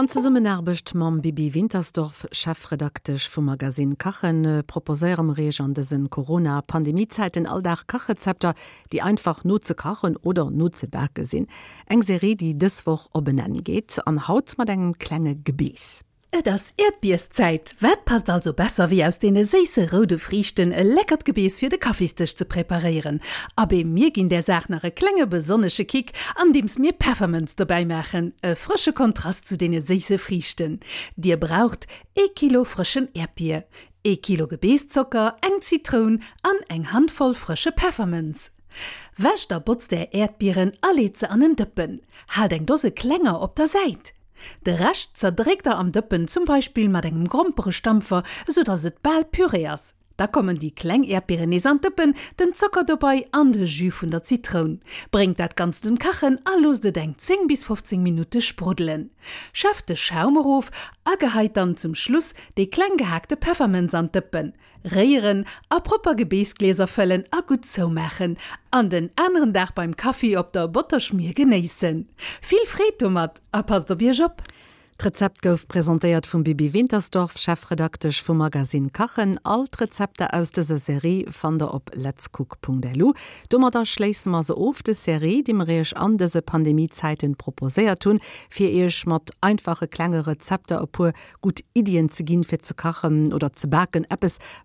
An ze erbecht mam Bibi Wintersdorf Chefredaktech vum Magasin Kachen äh, proposéem Reg an desinn Corona-Pandemiezeititen alldach Kachrezepter, die einfach not ze kachen oder not ze berge sinn. Eg Serie, die deswoch op benennen geht, an Haut mat engem klenge Gebies. Das Erdbierszeit wat passt also besser wie aus den seise rode Frichten e leckert Gebees fir de Kaffeestisch zu präparieren. Aber mir gin der Sach nach klenge besonnesche Kick, an dems mir Pfeffermens dabei machen, e frische Kontrast zu den seise Frichten. Dir braucht e Kilo frischen Erdbier, e Kilo Gebeeszucker, eng Zitron an eng handvoll frische Pfeffermens. Wäsch der Butz der Erdbieren alle ze an den Dëppen, Hal eng dose klenger op der Seite. De recht zerdregt er am Dëppen zum Beispiel mat engem grompere Stampfer, so dats et ball pyréas. Da kommen die Kklengerdbeerenesantippen den Zocker dabei an de ju vun der Zitron. Bringt dat ganz den Kachen allos de denkt 10 bis 15 Minuten sprudeln. schaffte schaumerhof aheit dann zum Schluss de klengehackte pfeffermensantippen Reieren, a proper Gebesgläser fällen a gut zo machen, an den anderen Dach beim Kaffee op der Butterschmier geneessen. Viel Fre mat, a pass der Bier op. Rezept gouf präsentiert vum Bibi Wintersdorf chefredaktech vum Magasin Kachen alt Rezepte aus de Serie van der op letscook.delu. Dummer da schleessen ma se of de Serie, die marech an dese Pandemiezeiten proposéiert hun, fir eech mat einfache klenge Rezepte op pu gut Ideen ze ginn fir ze kachen oder ze backen Appes,